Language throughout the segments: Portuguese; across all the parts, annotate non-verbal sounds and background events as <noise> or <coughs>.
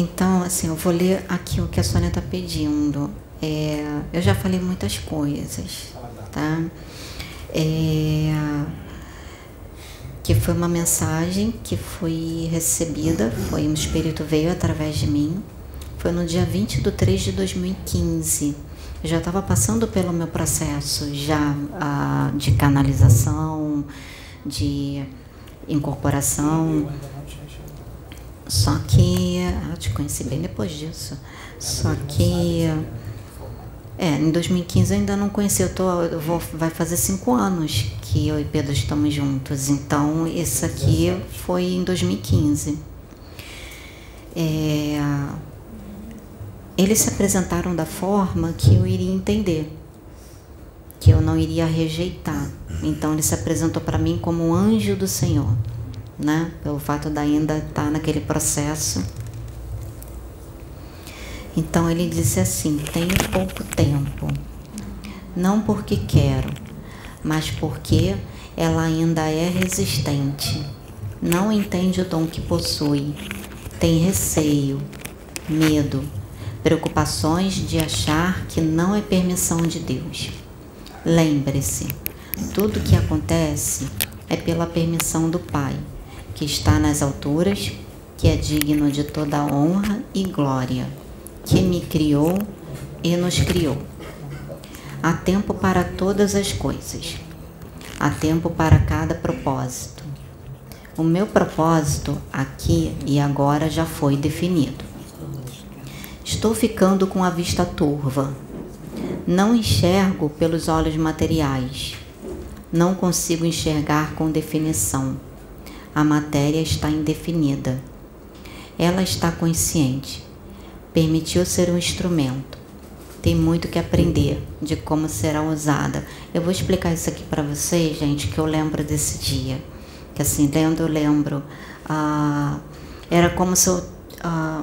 Então, assim, eu vou ler aqui o que a Sônia está pedindo. É, eu já falei muitas coisas, tá? É, que foi uma mensagem que foi recebida, foi um espírito veio através de mim. Foi no dia 20 de 3 de 2015. Eu já estava passando pelo meu processo já ah, de canalização, de incorporação. Só que eu te conheci bem depois disso. Só que é, em 2015 eu ainda não conheci, eu, tô, eu vou, vai fazer cinco anos que eu e Pedro estamos juntos. Então, isso aqui foi em 2015. É, eles se apresentaram da forma que eu iria entender, que eu não iria rejeitar. Então, ele se apresentou para mim como um anjo do Senhor né? Pelo fato de ainda estar tá naquele processo. Então ele disse assim: tenho pouco tempo, não porque quero, mas porque ela ainda é resistente, não entende o dom que possui, tem receio, medo, preocupações de achar que não é permissão de Deus. Lembre-se, tudo que acontece é pela permissão do Pai que está nas alturas, que é digno de toda honra e glória, que me criou e nos criou. Há tempo para todas as coisas, há tempo para cada propósito. O meu propósito aqui e agora já foi definido. Estou ficando com a vista turva. Não enxergo pelos olhos materiais. Não consigo enxergar com definição a matéria está indefinida. Ela está consciente. Permitiu ser um instrumento. Tem muito que aprender de como será usada. Eu vou explicar isso aqui para vocês, gente, que eu lembro desse dia. Que assim, lendo, eu lembro. Ah, era como se eu. Ah,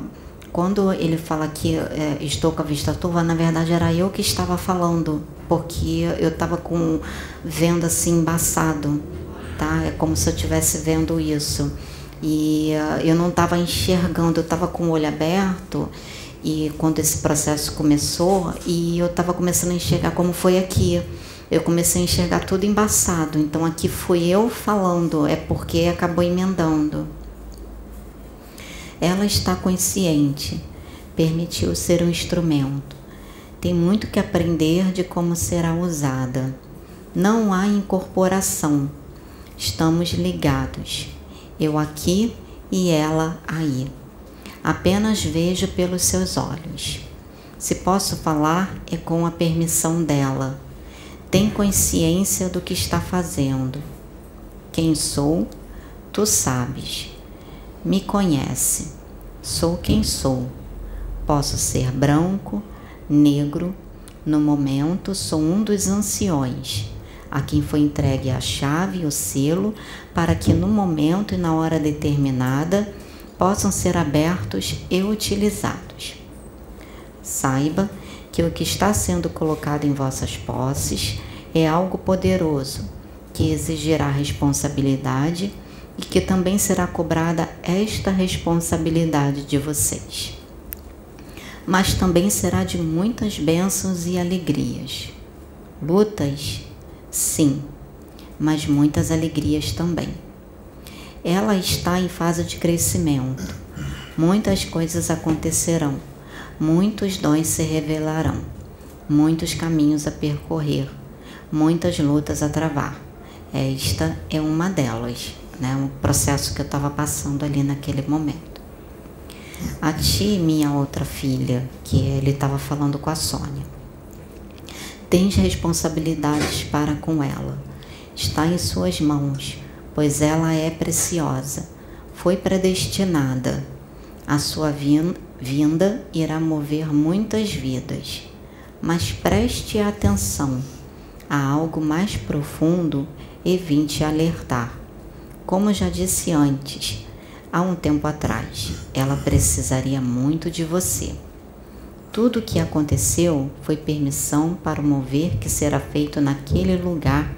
quando ele fala que é, estou com a vista turva, na verdade era eu que estava falando, porque eu estava com vendo assim embaçado tá? É como se eu estivesse vendo isso. E uh, eu não estava enxergando, eu estava com o olho aberto e quando esse processo começou e eu estava começando a enxergar como foi aqui. Eu comecei a enxergar tudo embaçado. Então aqui fui eu falando, é porque acabou emendando. Ela está consciente, permitiu ser um instrumento. Tem muito que aprender de como será usada. Não há incorporação Estamos ligados, eu aqui e ela aí. Apenas vejo pelos seus olhos. Se posso falar, é com a permissão dela. Tem consciência do que está fazendo. Quem sou, tu sabes. Me conhece. Sou quem sou. Posso ser branco, negro. No momento, sou um dos anciões a quem foi entregue a chave e o selo, para que no momento e na hora determinada possam ser abertos e utilizados. Saiba que o que está sendo colocado em vossas posses é algo poderoso, que exigirá responsabilidade e que também será cobrada esta responsabilidade de vocês. Mas também será de muitas bênçãos e alegrias. Lutas Sim, mas muitas alegrias também. Ela está em fase de crescimento. Muitas coisas acontecerão, muitos dons se revelarão, muitos caminhos a percorrer, muitas lutas a travar. Esta é uma delas, né? um processo que eu estava passando ali naquele momento. A ti, minha outra filha, que ele estava falando com a Sônia Tens responsabilidades para com ela. Está em suas mãos, pois ela é preciosa. Foi predestinada. A sua vinda irá mover muitas vidas. Mas preste atenção a algo mais profundo e vim te alertar. Como já disse antes, há um tempo atrás, ela precisaria muito de você. Tudo o que aconteceu foi permissão para o mover que será feito naquele lugar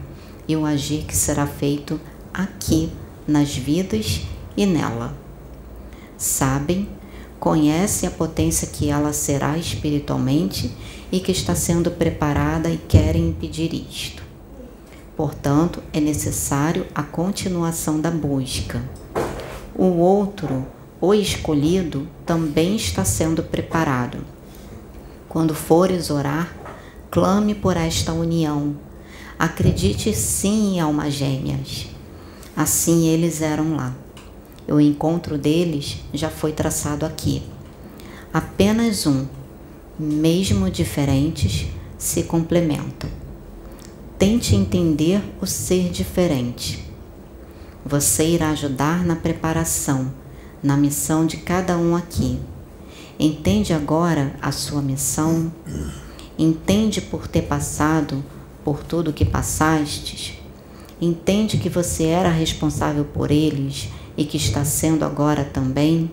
e o agir que será feito aqui, nas vidas e nela. Sabem conhece a potência que ela será espiritualmente e que está sendo preparada e querem impedir isto. Portanto, é necessário a continuação da busca. O outro, o escolhido, também está sendo preparado. Quando fores orar, clame por esta união. Acredite sim em almas gêmeas. Assim eles eram lá. O encontro deles já foi traçado aqui. Apenas um, mesmo diferentes, se complementam. Tente entender o ser diferente. Você irá ajudar na preparação, na missão de cada um aqui. Entende agora a sua missão? Entende por ter passado por tudo que passastes? Entende que você era responsável por eles e que está sendo agora também?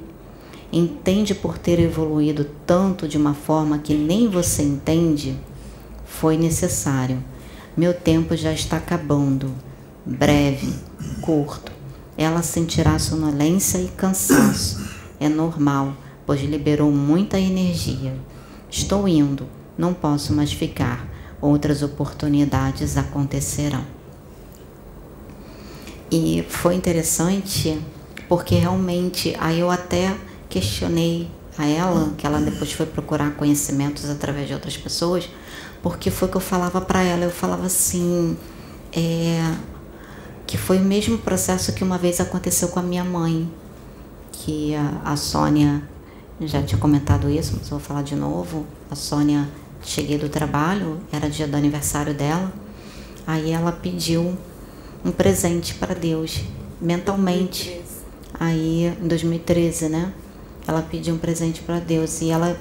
Entende por ter evoluído tanto de uma forma que nem você entende? Foi necessário. Meu tempo já está acabando. Breve, curto. Ela sentirá sonolência e cansaço. É normal, pois liberou muita energia. Estou indo, não posso mais ficar. Outras oportunidades acontecerão. E foi interessante porque realmente aí eu até questionei a ela, que ela depois foi procurar conhecimentos através de outras pessoas, porque foi que eu falava para ela, eu falava assim, é, que foi o mesmo processo que uma vez aconteceu com a minha mãe, que a, a Sônia já tinha comentado isso, mas vou falar de novo. A Sônia, cheguei do trabalho, era dia do aniversário dela, aí ela pediu um presente para Deus, mentalmente. Aí, em 2013, né? Ela pediu um presente para Deus e ela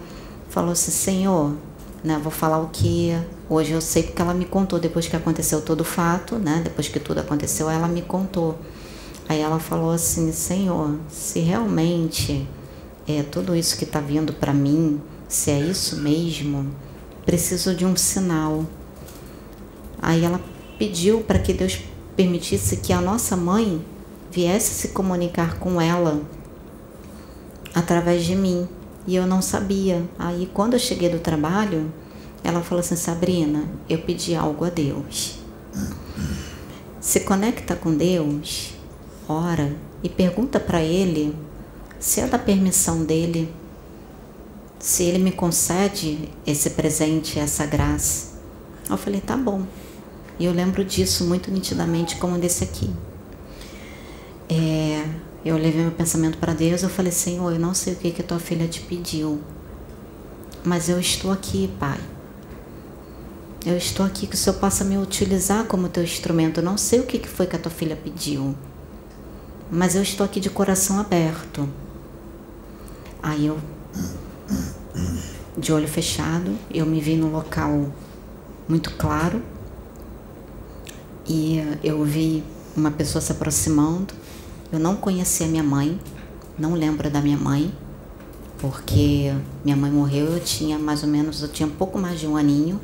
falou assim: Senhor, né? Vou falar o que hoje eu sei porque ela me contou depois que aconteceu todo o fato, né? Depois que tudo aconteceu, ela me contou. Aí ela falou assim: Senhor, se realmente é tudo isso que está vindo para mim, se é isso mesmo, preciso de um sinal. Aí ela pediu para que Deus permitisse que a nossa mãe viesse se comunicar com ela através de mim. E eu não sabia. Aí quando eu cheguei do trabalho, ela falou assim: Sabrina, eu pedi algo a Deus. Se conecta com Deus, ora e pergunta para Ele se é da permissão dele, se Ele me concede esse presente, essa graça. Eu falei: tá bom. E eu lembro disso muito nitidamente, como desse aqui. É, eu levei meu pensamento para Deus, eu falei, Senhor, eu não sei o que, que a tua filha te pediu, mas eu estou aqui, Pai. Eu estou aqui que o Senhor possa me utilizar como teu instrumento. Eu não sei o que, que foi que a tua filha pediu, mas eu estou aqui de coração aberto. Aí eu, de olho fechado, eu me vi num local muito claro e eu vi uma pessoa se aproximando. Eu não conhecia minha mãe, não lembro da minha mãe, porque minha mãe morreu, eu tinha mais ou menos, eu tinha um pouco mais de um aninho.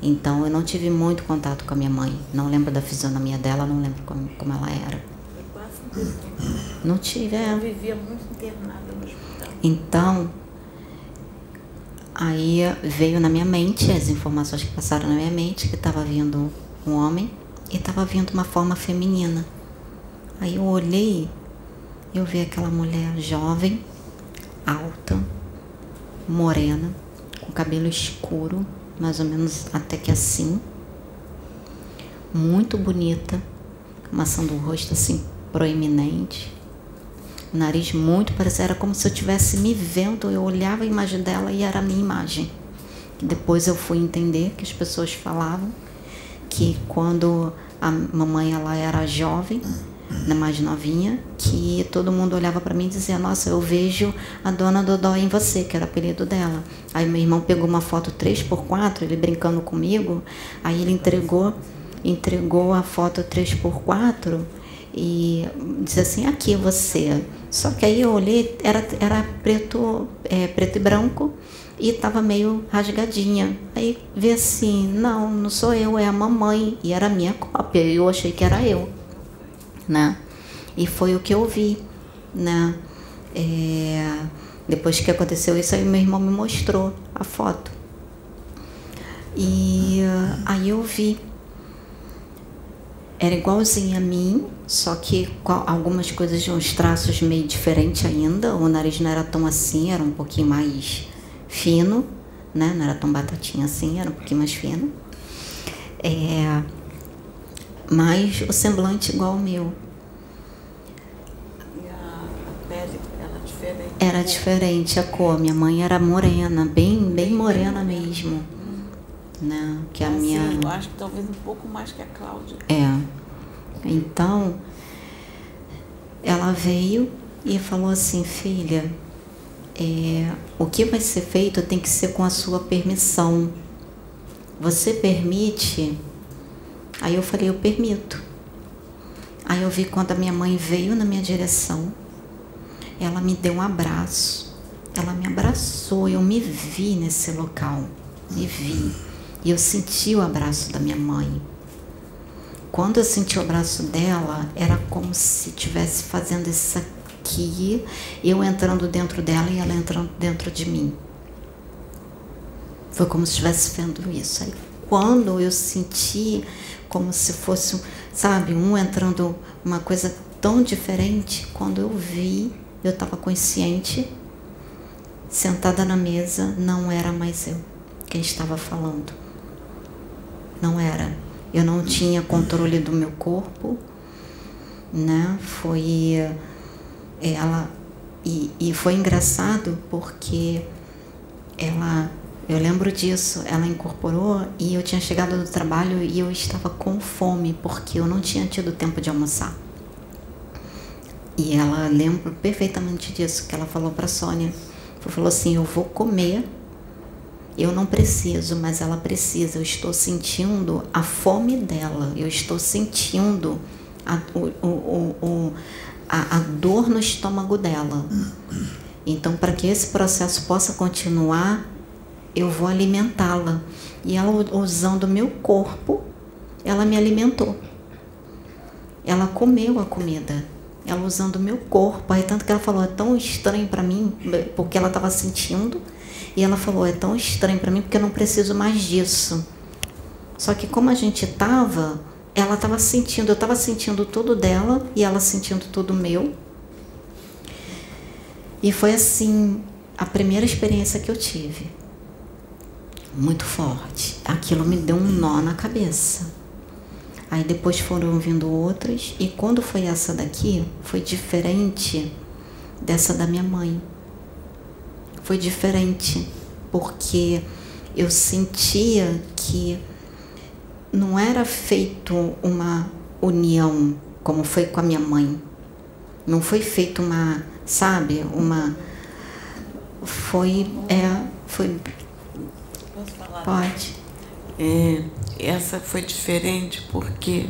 Então eu não tive muito contato com a minha mãe. Não lembro da fisionomia dela, não lembro como, como ela era. Não tive, é. Eu vivia muito internada. Então, aí veio na minha mente as informações que passaram na minha mente que estava vindo um homem e estava vindo uma forma feminina. Aí eu olhei, eu vi aquela mulher jovem, alta, morena, com cabelo escuro, mais ou menos até que assim, muito bonita, maçã do rosto assim proeminente, nariz muito parecido, era como se eu estivesse me vendo, eu olhava a imagem dela e era a minha imagem. Depois eu fui entender que as pessoas falavam que quando a mamãe ela era jovem, né, mais novinha, que todo mundo olhava para mim e dizia: Nossa, eu vejo a dona Dodó em você, que era o apelido dela. Aí meu irmão pegou uma foto 3x4, ele brincando comigo, aí ele entregou, entregou a foto 3x4 e disse assim: Aqui você. Só que aí eu olhei, era, era preto, é, preto e branco e estava meio rasgadinha. Aí vi assim, não, não sou eu, é a mamãe. E era minha cópia, eu achei que era eu, né? E foi o que eu vi, né? É, Depois que aconteceu isso, aí meu irmão me mostrou a foto. E aí eu vi. Era igualzinha a mim, só que com algumas coisas de uns traços meio diferentes ainda. O nariz não era tão assim, era um pouquinho mais fino, né? Não era tão batatinha assim, era um pouquinho mais fino. É, mas o semblante igual ao meu. E a, a pele era diferente? Era diferente a cor. Minha mãe era morena, bem, bem morena mesmo. Né? Que a Assim, minha. Eu acho que talvez um pouco mais que a Cláudia. É. Então, ela veio e falou assim, filha, é, o que vai ser feito tem que ser com a sua permissão. Você permite? Aí eu falei, eu permito. Aí eu vi quando a minha mãe veio na minha direção, ela me deu um abraço. Ela me abraçou, eu me vi nesse local, me vi. E eu senti o abraço da minha mãe. Quando eu senti o abraço dela, era como se estivesse fazendo isso aqui, eu entrando dentro dela e ela entrando dentro de mim. Foi como se estivesse vendo isso. Aí, quando eu senti como se fosse, sabe, um entrando uma coisa tão diferente, quando eu vi, eu estava consciente, sentada na mesa, não era mais eu quem estava falando. Não era. Eu não tinha controle do meu corpo, né? Foi ela e, e foi engraçado porque ela eu lembro disso, ela incorporou e eu tinha chegado do trabalho e eu estava com fome porque eu não tinha tido tempo de almoçar. E ela lembra perfeitamente disso que ela falou para Sônia. Falou assim: "Eu vou comer. Eu não preciso, mas ela precisa. Eu estou sentindo a fome dela. Eu estou sentindo a, o, o, o, a, a dor no estômago dela. Então, para que esse processo possa continuar, eu vou alimentá-la. E ela, usando o meu corpo, ela me alimentou. Ela comeu a comida. Ela usando o meu corpo. Aí, tanto que ela falou, é tão estranho para mim, porque ela estava sentindo. E ela falou, é tão estranho para mim, porque eu não preciso mais disso. Só que como a gente estava, ela estava sentindo, eu estava sentindo tudo dela e ela sentindo tudo meu. E foi assim a primeira experiência que eu tive muito forte. Aquilo me deu um nó na cabeça. Aí depois foram vindo outras, e quando foi essa daqui, foi diferente dessa da minha mãe. Foi diferente, porque eu sentia que não era feito uma união como foi com a minha mãe. Não foi feito uma, sabe, uma foi é, foi Posso falar? Pode. É, essa foi diferente porque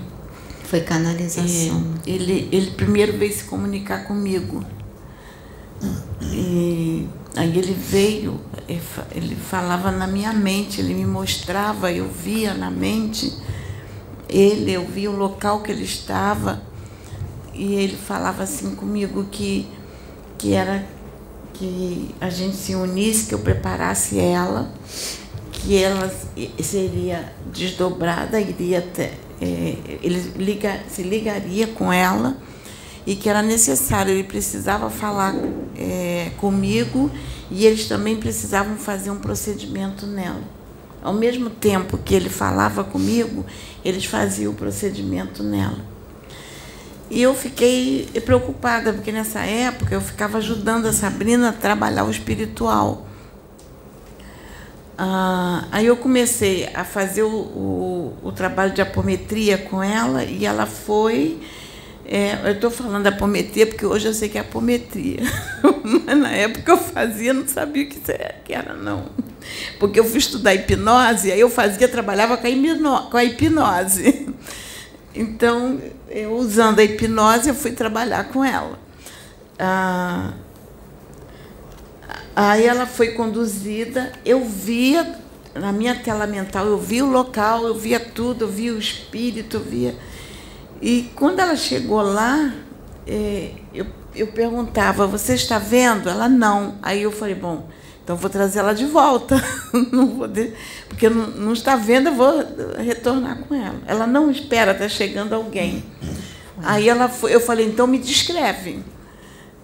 Foi canalização. é, ele, ele primeiro veio se comunicar comigo. E aí ele veio, ele fa- ele falava na minha mente, ele me mostrava, eu via na mente. Ele, eu via o local que ele estava e ele falava assim comigo que, que era que a gente se unisse, que eu preparasse ela, que ela seria desdobrada, iria é, ele liga, se ligaria com ela e que era necessário, ele precisava falar é, comigo e eles também precisavam fazer um procedimento nela. Ao mesmo tempo que ele falava comigo, eles faziam o procedimento nela. E eu fiquei preocupada, porque nessa época eu ficava ajudando a Sabrina a trabalhar o espiritual. Ah, aí eu comecei a fazer o, o, o trabalho de apometria com ela e ela foi. É, eu estou falando apometria porque hoje eu sei que é apometria. <laughs> Mas na época eu fazia, não sabia o que era, não. Porque eu fui estudar hipnose, aí eu fazia, trabalhava com a, hipno- com a hipnose. Então, eu usando a hipnose, eu fui trabalhar com ela. Ah, Aí ela foi conduzida, eu via, na minha tela mental, eu via o local, eu via tudo, eu via o espírito, eu via. E quando ela chegou lá, eh, eu eu perguntava, você está vendo? Ela não. Aí eu falei, bom, então vou trazer ela de volta. <laughs> não vou de... Porque não, não, está vendo, eu vou retornar com ela. Ela não espera, está chegando alguém. Aí ela foi, eu falei, então me descreve.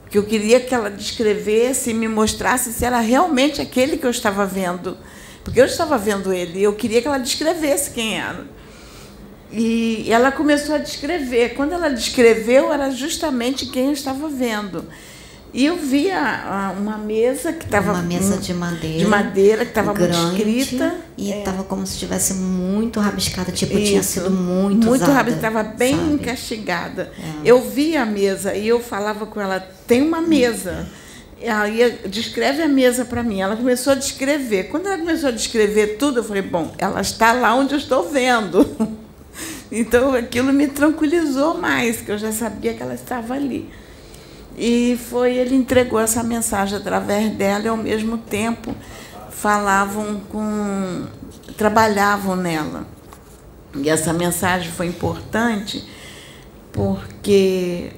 Porque eu queria que ela descrevesse e me mostrasse se era realmente aquele que eu estava vendo. Porque eu estava vendo ele e eu queria que ela descrevesse quem era. E ela começou a descrever. Quando ela descreveu, era justamente quem eu estava vendo. E eu via uma mesa que estava. Uma mesa de madeira. De madeira, que estava muito escrita. E estava é. como se estivesse muito rabiscada, tipo, Isso. tinha sido muito Muito rabiscada, estava bem sabe? encastigada. É. Eu via a mesa e eu falava com ela: tem uma mesa. Aí descreve a mesa para mim. Ela começou a descrever. Quando ela começou a descrever tudo, eu falei: bom, ela está lá onde eu estou vendo. <laughs> <laughs> Então aquilo me tranquilizou mais, que eu já sabia que ela estava ali. E foi, ele entregou essa mensagem através dela e ao mesmo tempo falavam com. trabalhavam nela. E essa mensagem foi importante porque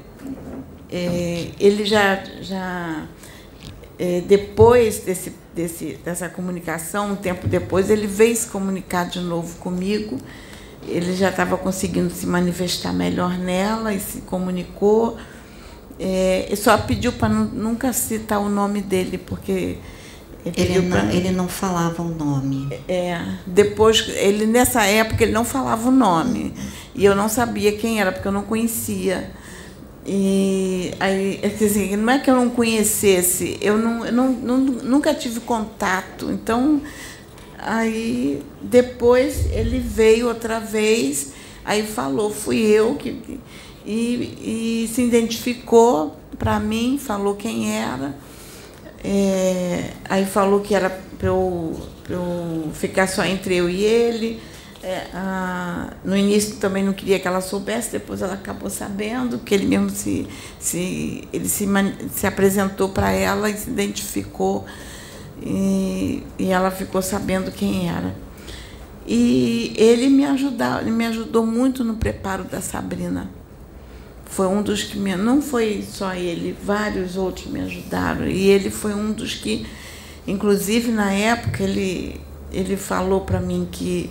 é, ele já, já é, depois desse, desse, dessa comunicação, um tempo depois, ele veio se comunicar de novo comigo ele já estava conseguindo se manifestar melhor nela e se comunicou. É, só pediu para nunca citar o nome dele, porque ele não, ele não falava o nome. É, depois, ele nessa época ele não falava o nome. E eu não sabia quem era, porque eu não conhecia. E aí, assim, não é que eu não conhecesse, eu, não, eu não, não, nunca tive contato. Então, Aí depois ele veio outra vez, aí falou, fui eu que. E, e se identificou para mim, falou quem era. É, aí falou que era para eu, eu ficar só entre eu e ele. É, a, no início também não queria que ela soubesse, depois ela acabou sabendo, que ele mesmo se, se, ele se, se apresentou para ela e se identificou e, e ela ficou sabendo quem era. E ele me ajudou, ele me ajudou muito no preparo da Sabrina. Foi um dos que me, não foi só ele, vários outros me ajudaram. E ele foi um dos que, inclusive na época, ele, ele falou para mim que,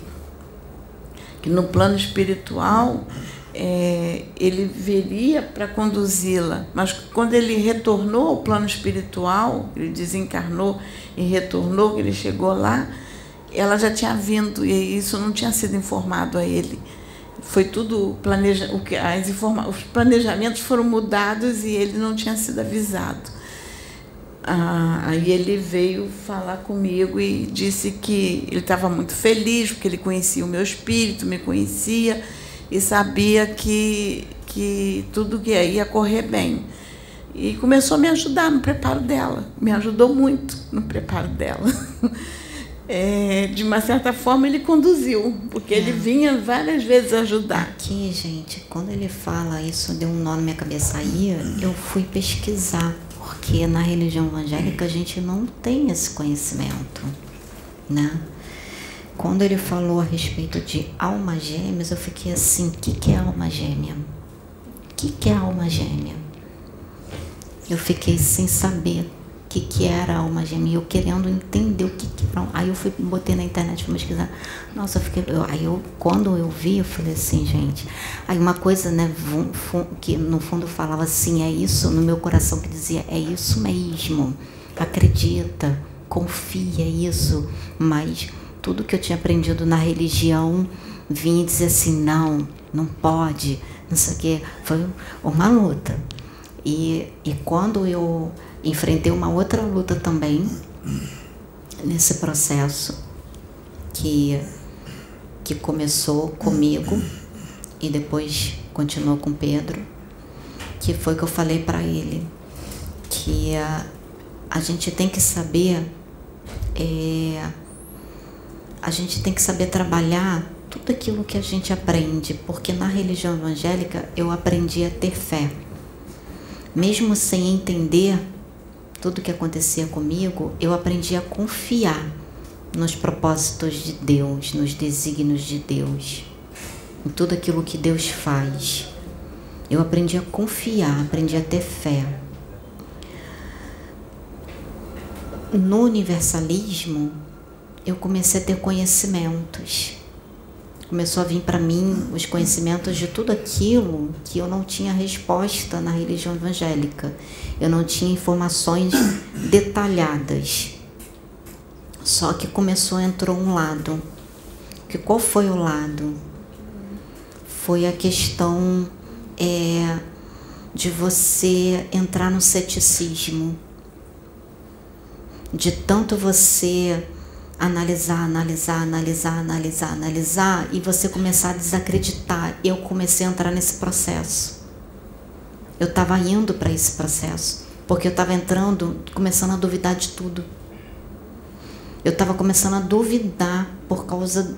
que no plano espiritual é, ele viria para conduzi-la, mas quando ele retornou ao plano espiritual, ele desencarnou e retornou, ele chegou lá, ela já tinha vindo e isso não tinha sido informado a ele. Foi tudo planeja, o que as informa, os planejamentos foram mudados e ele não tinha sido avisado. Ah, aí ele veio falar comigo e disse que ele estava muito feliz porque ele conhecia o meu espírito, me conhecia e sabia que que tudo ia correr bem. E começou a me ajudar no preparo dela. Me ajudou muito no preparo dela. <laughs> É, de uma certa forma, ele conduziu, porque é. ele vinha várias vezes ajudar. Aqui, gente, quando ele fala isso, deu um nó na minha cabeça aí, eu fui pesquisar, porque na religião evangélica a gente não tem esse conhecimento, né? Quando ele falou a respeito de alma gêmeas, eu fiquei assim: o que, que é alma gêmea? O que, que é alma gêmea? eu fiquei sem saber o que, que era alma gêmea, eu querendo entender o que, que era. Aí eu fui, botei na internet para pesquisar. Nossa, eu fiquei. Eu, aí eu, quando eu vi, eu falei assim, gente. Aí uma coisa, né, que no fundo falava assim, é isso, no meu coração que dizia, é isso mesmo. Acredita, confia, é isso. Mas tudo que eu tinha aprendido na religião vinha dizer assim, não, não pode, não sei o quê. Foi uma luta. E, e quando eu enfrentei uma outra luta também, nesse processo, que, que começou comigo e depois continuou com Pedro, que foi que eu falei para ele, que a, a gente tem que saber, é, a gente tem que saber trabalhar tudo aquilo que a gente aprende, porque na religião evangélica eu aprendi a ter fé. Mesmo sem entender tudo o que acontecia comigo, eu aprendi a confiar nos propósitos de Deus, nos desígnios de Deus, em tudo aquilo que Deus faz. Eu aprendi a confiar, aprendi a ter fé. No universalismo, eu comecei a ter conhecimentos. Começou a vir para mim os conhecimentos de tudo aquilo que eu não tinha resposta na religião evangélica. Eu não tinha informações <coughs> detalhadas. Só que começou a entrar um lado. Que qual foi o lado? Foi a questão é, de você entrar no ceticismo, de tanto você analisar, analisar, analisar, analisar, analisar e você começar a desacreditar. Eu comecei a entrar nesse processo. Eu estava indo para esse processo, porque eu estava entrando, começando a duvidar de tudo. Eu estava começando a duvidar por causa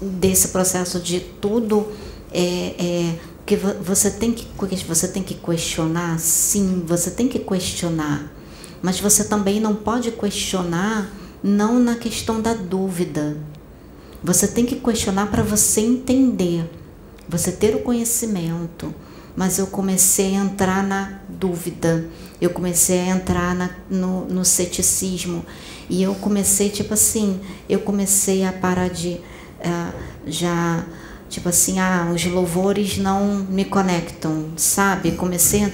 desse processo de tudo é, é que você tem que você tem que questionar, sim, você tem que questionar, mas você também não pode questionar não na questão da dúvida. Você tem que questionar para você entender, você ter o conhecimento. Mas eu comecei a entrar na dúvida, eu comecei a entrar na, no, no ceticismo. E eu comecei, tipo assim, eu comecei a parar de uh, já, tipo assim, ah, os louvores não me conectam, sabe? Comecei a,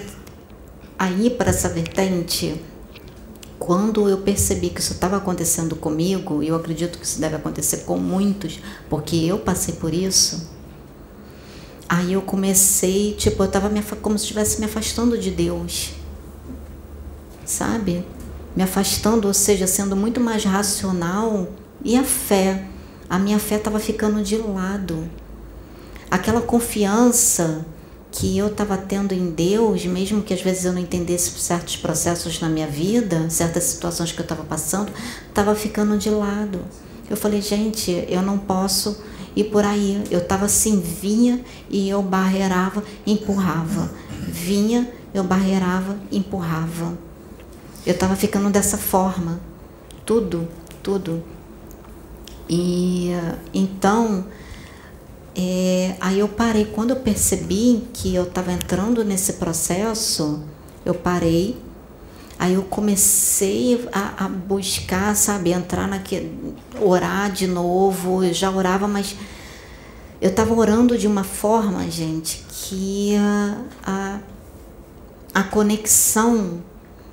a ir para essa vertente quando eu percebi que isso estava acontecendo comigo, e eu acredito que isso deve acontecer com muitos, porque eu passei por isso, aí eu comecei, tipo, eu estava como se estivesse me afastando de Deus, sabe? Me afastando, ou seja, sendo muito mais racional, e a fé, a minha fé estava ficando de lado. Aquela confiança que eu estava tendo em Deus, mesmo que às vezes eu não entendesse certos processos na minha vida, certas situações que eu estava passando, estava ficando de lado. Eu falei, gente, eu não posso ir por aí. Eu estava assim, vinha e eu barreirava, empurrava. Vinha, eu barreirava, empurrava. Eu estava ficando dessa forma. Tudo, tudo. E então é, aí eu parei, quando eu percebi que eu estava entrando nesse processo, eu parei. Aí eu comecei a, a buscar, sabe, entrar naquele, orar de novo. Eu já orava, mas eu estava orando de uma forma, gente, que a, a, a conexão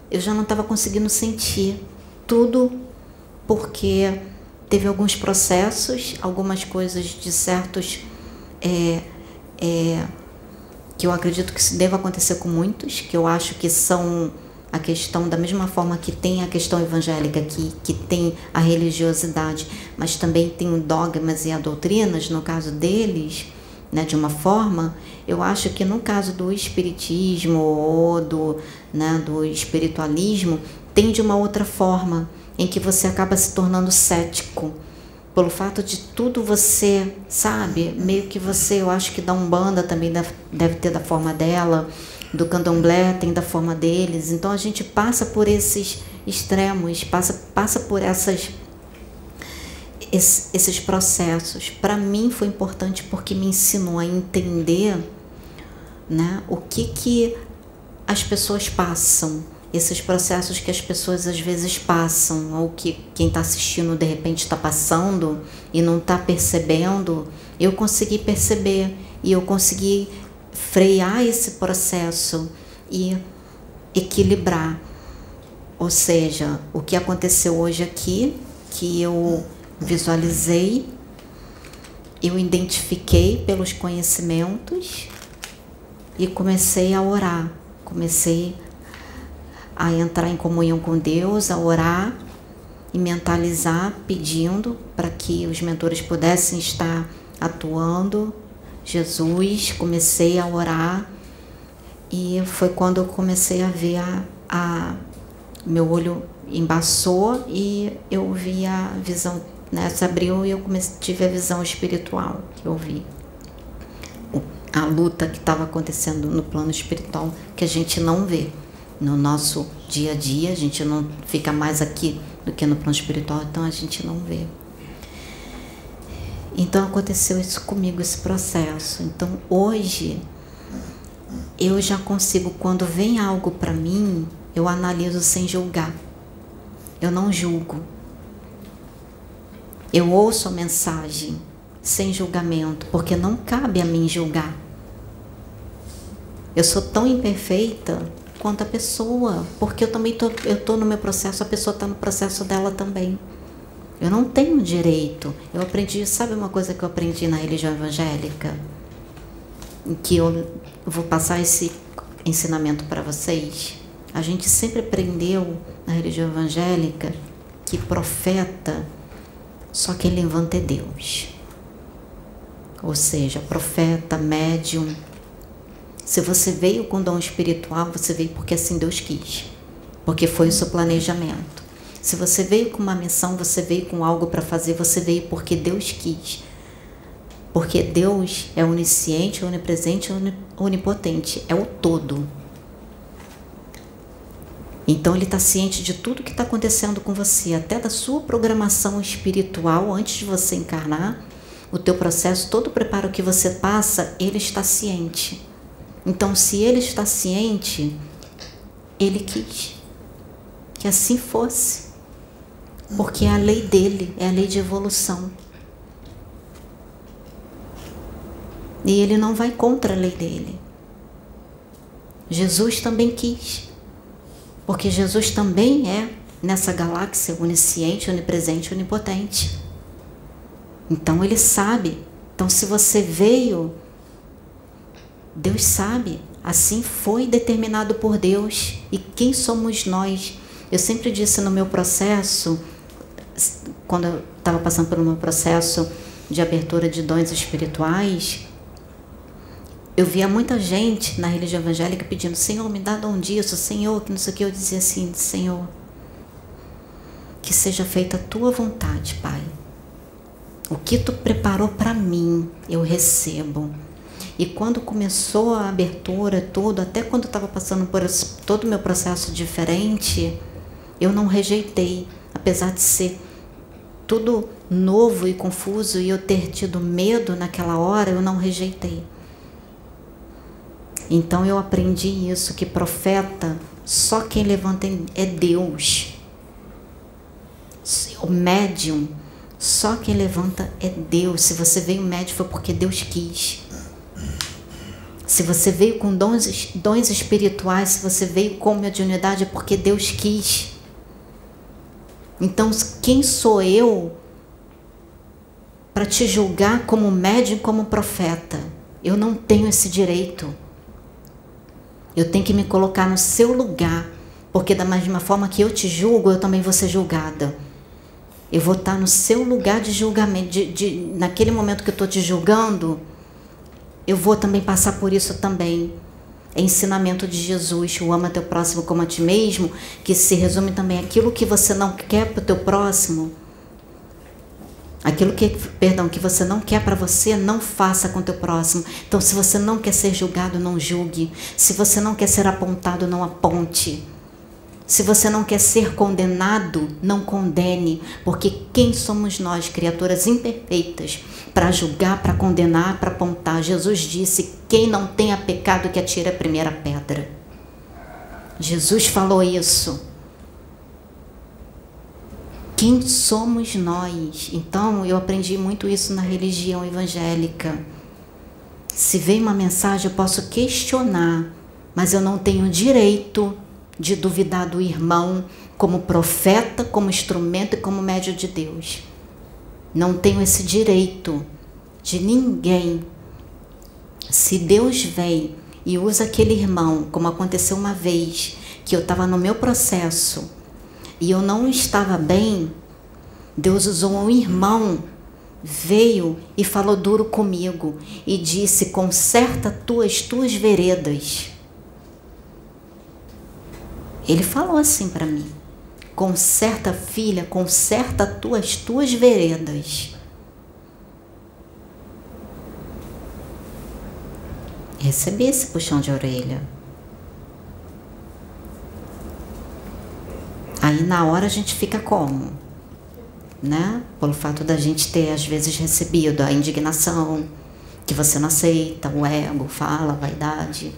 eu já não estava conseguindo sentir. Tudo porque teve alguns processos, algumas coisas de certos é, é, que eu acredito que isso deva acontecer com muitos, que eu acho que são a questão, da mesma forma que tem a questão evangélica, que, que tem a religiosidade, mas também tem dogmas e a doutrinas, no caso deles, né, de uma forma, eu acho que no caso do espiritismo ou do, né, do espiritualismo, tem de uma outra forma, em que você acaba se tornando cético pelo fato de tudo você, sabe, meio que você, eu acho que da Umbanda também deve ter da forma dela, do Candomblé tem da forma deles. Então a gente passa por esses extremos, passa, passa por essas esses processos. Para mim foi importante porque me ensinou a entender, né, o que que as pessoas passam esses processos que as pessoas às vezes passam, ou que quem está assistindo de repente está passando e não está percebendo, eu consegui perceber e eu consegui frear esse processo e equilibrar. Ou seja, o que aconteceu hoje aqui, que eu visualizei, eu identifiquei pelos conhecimentos e comecei a orar, comecei a entrar em comunhão com Deus, a orar e mentalizar, pedindo para que os mentores pudessem estar atuando. Jesus, comecei a orar e foi quando eu comecei a ver a, a meu olho embaçou e eu vi a visão, né, abriu e eu comecei, tive a visão espiritual que eu vi. A luta que estava acontecendo no plano espiritual que a gente não vê no nosso dia a dia, a gente não fica mais aqui do que no plano espiritual, então a gente não vê. Então aconteceu isso comigo, esse processo. Então hoje eu já consigo, quando vem algo para mim, eu analiso sem julgar. eu não julgo. Eu ouço a mensagem sem julgamento, porque não cabe a mim julgar. Eu sou tão imperfeita quanto a pessoa, porque eu também tô, eu tô no meu processo, a pessoa está no processo dela também. Eu não tenho direito. Eu aprendi, sabe uma coisa que eu aprendi na religião evangélica? Que eu vou passar esse ensinamento para vocês. A gente sempre aprendeu na religião evangélica que profeta só quem levanta é Deus. Ou seja, profeta, médium. Se você veio com dom espiritual, você veio porque assim Deus quis. Porque foi o seu planejamento. Se você veio com uma missão, você veio com algo para fazer, você veio porque Deus quis. Porque Deus é onisciente, onipresente, onipotente, é o todo. Então ele está ciente de tudo que está acontecendo com você, até da sua programação espiritual antes de você encarnar, o teu processo, todo o preparo que você passa, ele está ciente. Então, se ele está ciente, ele quis que assim fosse, porque é a lei dele, é a lei de evolução. E ele não vai contra a lei dele. Jesus também quis. Porque Jesus também é, nessa galáxia, onisciente, onipresente, onipotente. Então ele sabe. Então, se você veio, Deus sabe. Assim foi determinado por Deus. E quem somos nós? Eu sempre disse no meu processo, quando eu estava passando pelo meu processo de abertura de dons espirituais, eu via muita gente na religião evangélica pedindo, Senhor, me dá dom disso, Senhor, que não sei o que. Eu dizia assim, Senhor, que seja feita a tua vontade, Pai. O que tu preparou para mim, eu recebo. E quando começou a abertura, tudo, até quando estava passando por todo o meu processo diferente, eu não rejeitei, apesar de ser tudo novo e confuso e eu ter tido medo naquela hora, eu não rejeitei. Então eu aprendi isso que profeta só quem levanta é Deus. O médium só quem levanta é Deus. Se você veio médium foi porque Deus quis. Se você veio com dons, dons espirituais, se você veio com mediunidade é porque Deus quis. Então, quem sou eu para te julgar como médium, como profeta? Eu não tenho esse direito. Eu tenho que me colocar no seu lugar, porque da mesma forma que eu te julgo, eu também vou ser julgada. Eu vou estar no seu lugar de julgamento, de, de naquele momento que eu estou te julgando, eu vou também passar por isso também. É ensinamento de Jesus, o ama teu próximo como a ti mesmo, que se resume também aquilo que você não quer para o teu próximo Aquilo que, perdão, que você não quer para você, não faça com o teu próximo. Então, se você não quer ser julgado, não julgue. Se você não quer ser apontado, não aponte. Se você não quer ser condenado, não condene, porque quem somos nós, criaturas imperfeitas, para julgar, para condenar, para apontar? Jesus disse: quem não tenha pecado, que atire a primeira pedra. Jesus falou isso. Quem somos nós? Então, eu aprendi muito isso na religião evangélica. Se vem uma mensagem, eu posso questionar, mas eu não tenho direito de duvidar do irmão como profeta, como instrumento e como médio de Deus. Não tenho esse direito de ninguém. Se Deus vem e usa aquele irmão, como aconteceu uma vez, que eu estava no meu processo e eu não estava bem, Deus usou um irmão, veio e falou duro comigo e disse: Conserta tuas tuas veredas. Ele falou assim para mim: Conserta, filha, conserta tuas tuas veredas. Recebi esse puxão de orelha. Aí na hora a gente fica como? Né? Pelo fato da gente ter às vezes recebido a indignação, que você não aceita, o ego, fala, a vaidade,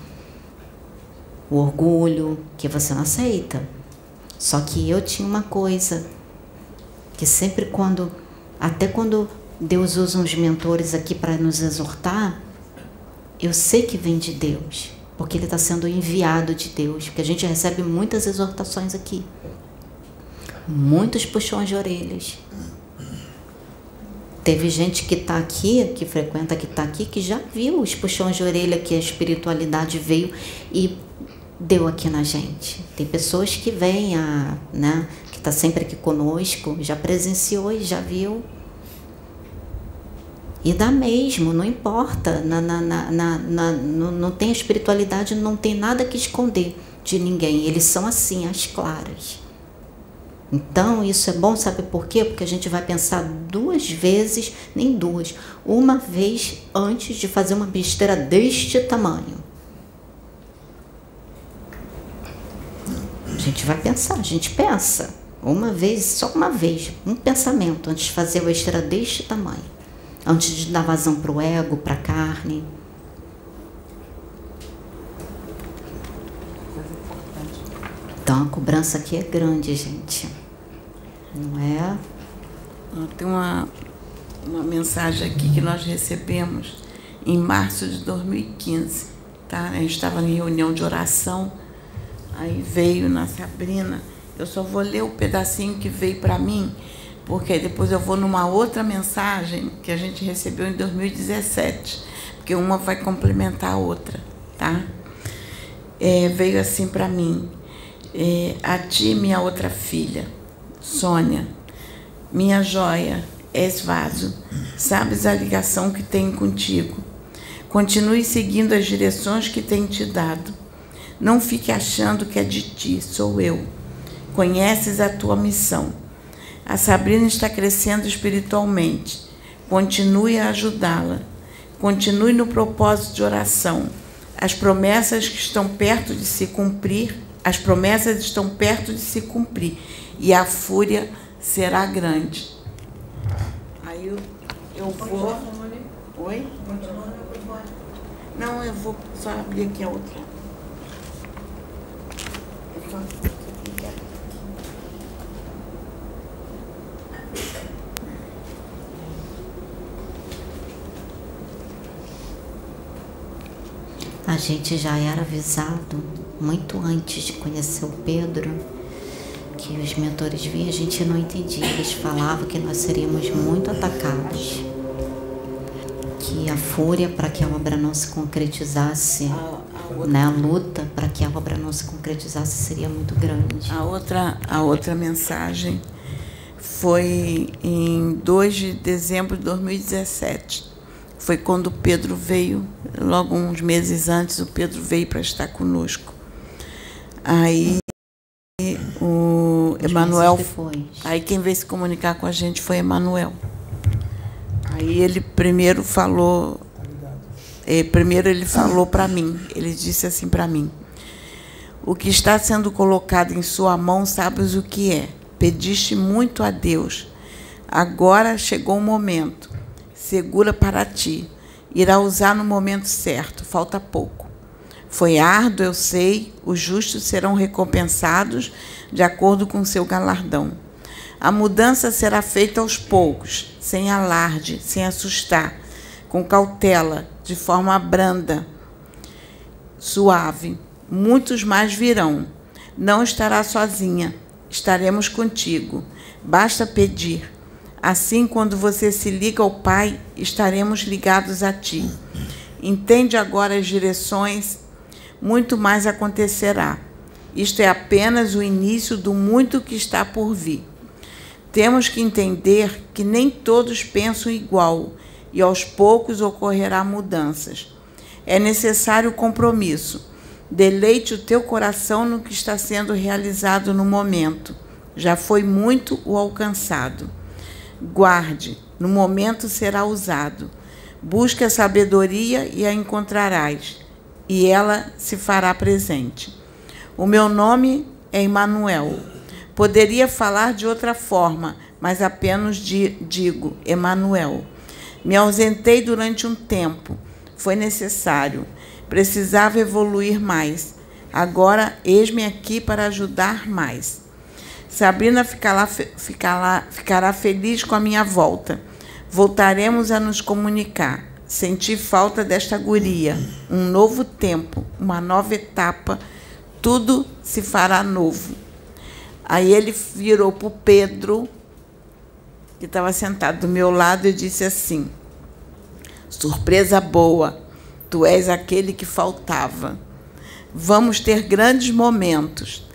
o orgulho, que você não aceita. Só que eu tinha uma coisa que sempre quando, até quando Deus usa uns mentores aqui para nos exortar, eu sei que vem de Deus, porque ele está sendo enviado de Deus, porque a gente recebe muitas exortações aqui, muitos puxões de orelhas. Teve gente que está aqui, que frequenta, que está aqui, que já viu os puxões de orelha que a espiritualidade veio e deu aqui na gente. Tem pessoas que vêm, a, né, que está sempre aqui conosco, já presenciou e já viu. E dá mesmo, não importa. Na, na, na, na, não, não tem espiritualidade, não tem nada que esconder de ninguém. Eles são assim, as claras. Então, isso é bom, sabe por quê? Porque a gente vai pensar duas vezes, nem duas, uma vez antes de fazer uma besteira deste tamanho. Gente vai pensar, a gente pensa uma vez, só uma vez, um pensamento antes de fazer uma besteira deste tamanho, antes de dar vazão para o ego, para a carne. Então a cobrança aqui é grande, gente. Não é? Tem uma, uma mensagem aqui que nós recebemos em março de 2015. Tá? A gente estava em reunião de oração, aí veio na Sabrina. Eu só vou ler o pedacinho que veio para mim, porque depois eu vou numa outra mensagem que a gente recebeu em 2017, porque uma vai complementar a outra, tá? É, veio assim para mim é, a ti, minha outra filha, Sônia, minha joia, és vaso, sabes a ligação que tenho contigo. Continue seguindo as direções que tenho te dado. Não fique achando que é de ti, sou eu. Conheces a tua missão. A Sabrina está crescendo espiritualmente. Continue a ajudá-la. Continue no propósito de oração. As promessas que estão perto de se cumprir as promessas estão perto de se cumprir e a fúria será grande. Aí eu, eu vou. Oi? Não, eu vou só abrir aqui a outra. A gente já era avisado muito antes de conhecer o Pedro, que os mentores vinham, a gente não entendia. Eles falavam que nós seríamos muito atacados, que a fúria para que a obra não se concretizasse, a, a, outra, né, a luta para que a obra não se concretizasse seria muito grande. A outra, a outra mensagem foi em 2 de dezembro de 2017 foi quando o Pedro veio, logo uns meses antes, o Pedro veio para estar conosco. Aí o Emanuel. Aí quem veio se comunicar com a gente foi Emanuel. Aí ele primeiro falou. Eh, primeiro ele falou para mim, ele disse assim para mim: O que está sendo colocado em sua mão, sabes o que é? Pediste muito a Deus. Agora chegou o momento. Segura para ti. Irá usar no momento certo, falta pouco. Foi árduo, eu sei, os justos serão recompensados de acordo com seu galardão. A mudança será feita aos poucos, sem alarde, sem assustar, com cautela, de forma branda, suave. Muitos mais virão. Não estará sozinha, estaremos contigo. Basta pedir. Assim, quando você se liga ao Pai, estaremos ligados a ti. Entende agora as direções muito mais acontecerá. Isto é apenas o início do muito que está por vir. Temos que entender que nem todos pensam igual e aos poucos ocorrerá mudanças. É necessário compromisso. Deleite o teu coração no que está sendo realizado no momento. Já foi muito o alcançado. Guarde, no momento será usado. Busque a sabedoria e a encontrarás e ela se fará presente. O meu nome é Emanuel. Poderia falar de outra forma, mas apenas digo Emanuel. Me ausentei durante um tempo, foi necessário. Precisava evoluir mais. Agora eis-me aqui para ajudar mais. Sabrina ficará, ficará, ficará feliz com a minha volta. Voltaremos a nos comunicar. Senti falta desta guria. Um novo tempo, uma nova etapa. Tudo se fará novo. Aí ele virou para o Pedro, que estava sentado do meu lado, e disse assim: Surpresa boa, tu és aquele que faltava. Vamos ter grandes momentos.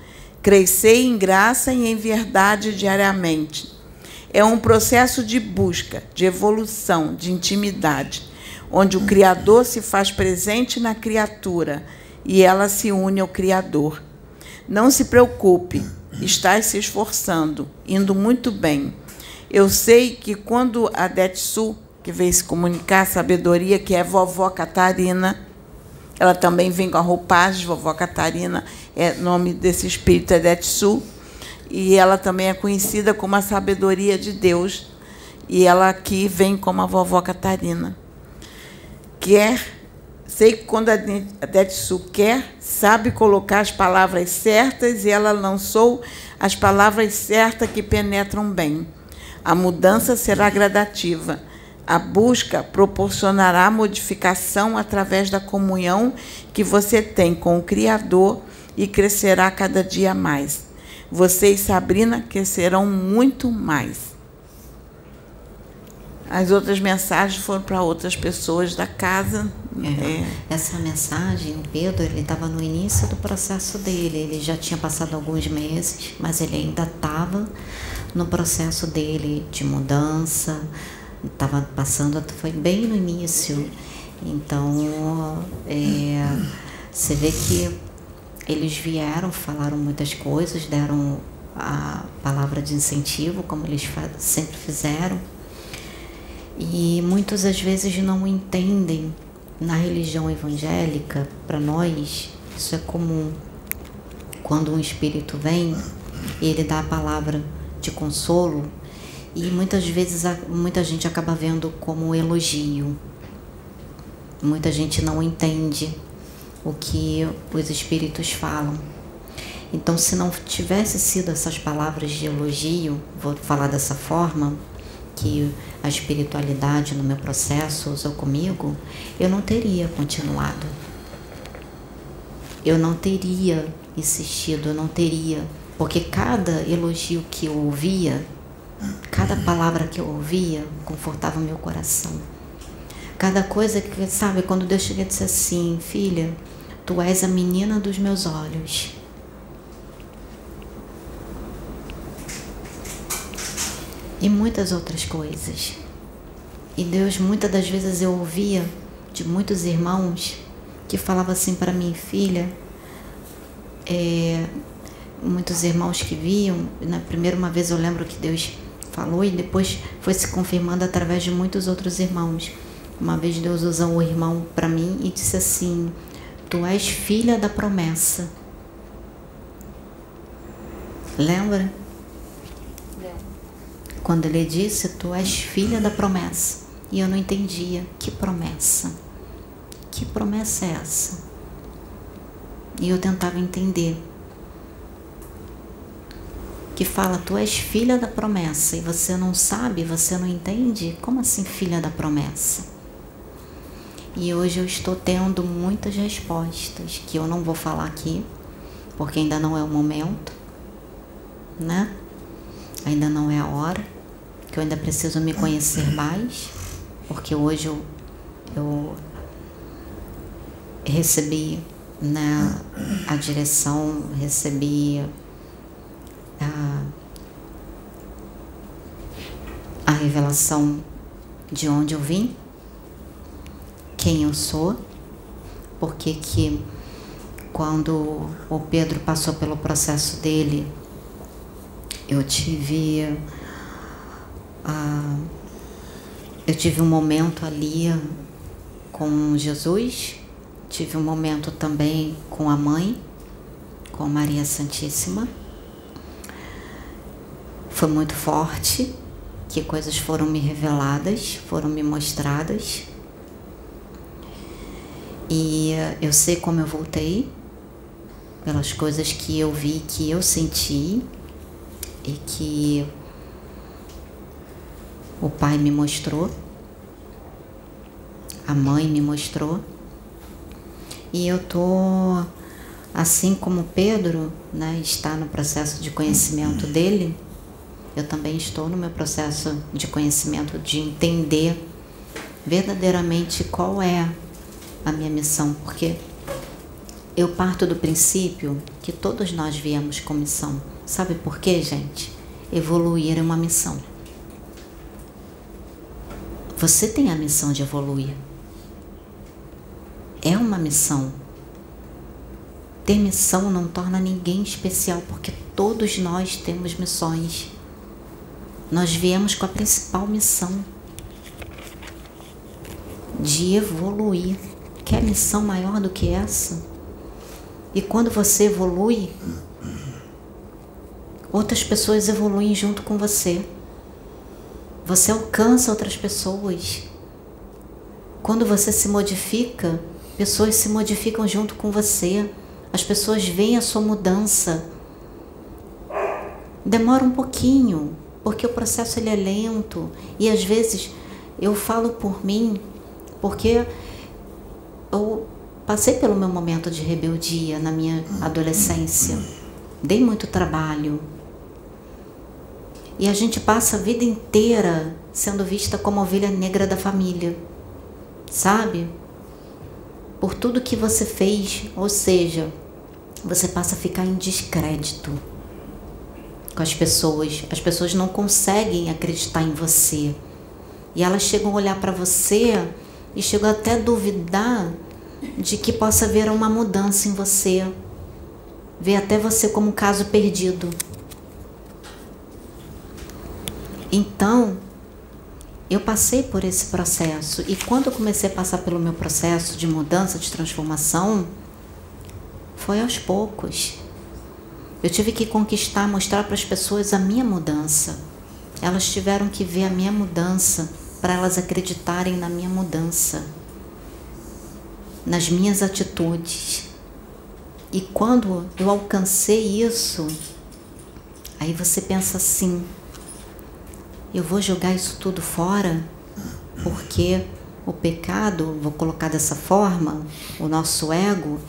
Crescei em graça e em verdade diariamente. É um processo de busca, de evolução, de intimidade, onde o Criador se faz presente na criatura e ela se une ao Criador. Não se preocupe, estás se esforçando, indo muito bem. Eu sei que quando a Detsu, que veio se comunicar, sabedoria, que é vovó Catarina, ela também vem com a roupagem, vovó Catarina, é nome desse espírito é Detsu, e ela também é conhecida como a sabedoria de Deus, e ela aqui vem como a vovó Catarina. Quer, sei que quando a Detsu quer, sabe colocar as palavras certas, e ela lançou as palavras certas que penetram bem. A mudança será gradativa. A busca proporcionará modificação através da comunhão que você tem com o Criador e crescerá cada dia mais. Você e Sabrina crescerão muito mais. As outras mensagens foram para outras pessoas da casa. É. É. Essa mensagem, o Pedro, ele estava no início do processo dele. Ele já tinha passado alguns meses, mas ele ainda estava no processo dele de mudança, estava passando, foi bem no início. Então, é, você vê que eles vieram, falaram muitas coisas, deram a palavra de incentivo, como eles sempre fizeram. E muitos às vezes não entendem na religião evangélica, para nós, isso é comum. Quando um espírito vem, ele dá a palavra de consolo e muitas vezes muita gente acaba vendo como elogio. Muita gente não entende o que os espíritos falam. Então, se não tivesse sido essas palavras de elogio, vou falar dessa forma, que a espiritualidade no meu processo usou comigo, eu não teria continuado. Eu não teria insistido, eu não teria porque cada elogio que eu ouvia, cada palavra que eu ouvia, confortava meu coração. Cada coisa que, sabe, quando Deus chega e disse assim: Filha, tu és a menina dos meus olhos. E muitas outras coisas. E Deus, muitas das vezes eu ouvia de muitos irmãos que falavam assim para mim, filha, é, muitos irmãos que viam. Na primeira uma vez eu lembro que Deus falou e depois foi se confirmando através de muitos outros irmãos. Uma vez Deus usou um irmão para mim e disse assim: Tu és filha da promessa. Lembra? Quando ele disse: Tu és filha da promessa. E eu não entendia. Que promessa? Que promessa é essa? E eu tentava entender que fala: Tu és filha da promessa e você não sabe, você não entende? Como assim, filha da promessa? E hoje eu estou tendo muitas respostas que eu não vou falar aqui, porque ainda não é o momento, né? Ainda não é a hora, que eu ainda preciso me conhecer mais, porque hoje eu, eu recebi né, a direção, recebi a, a revelação de onde eu vim, quem eu sou, porque que quando o Pedro passou pelo processo dele, eu tive uh, eu tive um momento ali com Jesus, tive um momento também com a mãe, com Maria Santíssima foi muito forte, que coisas foram me reveladas, foram me mostradas. E eu sei como eu voltei, pelas coisas que eu vi, que eu senti. e que o pai me mostrou, a mãe me mostrou, e eu tô assim como Pedro, né, está no processo de conhecimento dele, eu também estou no meu processo de conhecimento de entender verdadeiramente qual é a minha missão, porque eu parto do princípio que todos nós viemos com missão. Sabe por quê, gente? Evoluir é uma missão. Você tem a missão de evoluir. É uma missão. Ter missão não torna ninguém especial, porque todos nós temos missões. Nós viemos com a principal missão de evoluir. Quer missão maior do que essa? E quando você evolui, outras pessoas evoluem junto com você. Você alcança outras pessoas. Quando você se modifica, pessoas se modificam junto com você. As pessoas veem a sua mudança. Demora um pouquinho, porque o processo ele é lento e às vezes eu falo por mim, porque eu Passei pelo meu momento de rebeldia na minha adolescência. Dei muito trabalho. E a gente passa a vida inteira sendo vista como ovelha negra da família. Sabe? Por tudo que você fez, ou seja, você passa a ficar em descrédito com as pessoas. As pessoas não conseguem acreditar em você. E elas chegam a olhar para você e chegam até a duvidar de que possa haver uma mudança em você, ver até você como um caso perdido. Então, eu passei por esse processo e quando eu comecei a passar pelo meu processo de mudança, de transformação, foi aos poucos. Eu tive que conquistar, mostrar para as pessoas a minha mudança. Elas tiveram que ver a minha mudança para elas acreditarem na minha mudança nas minhas atitudes. E quando eu alcancei isso, aí você pensa assim: eu vou jogar isso tudo fora porque o pecado, vou colocar dessa forma, o nosso ego,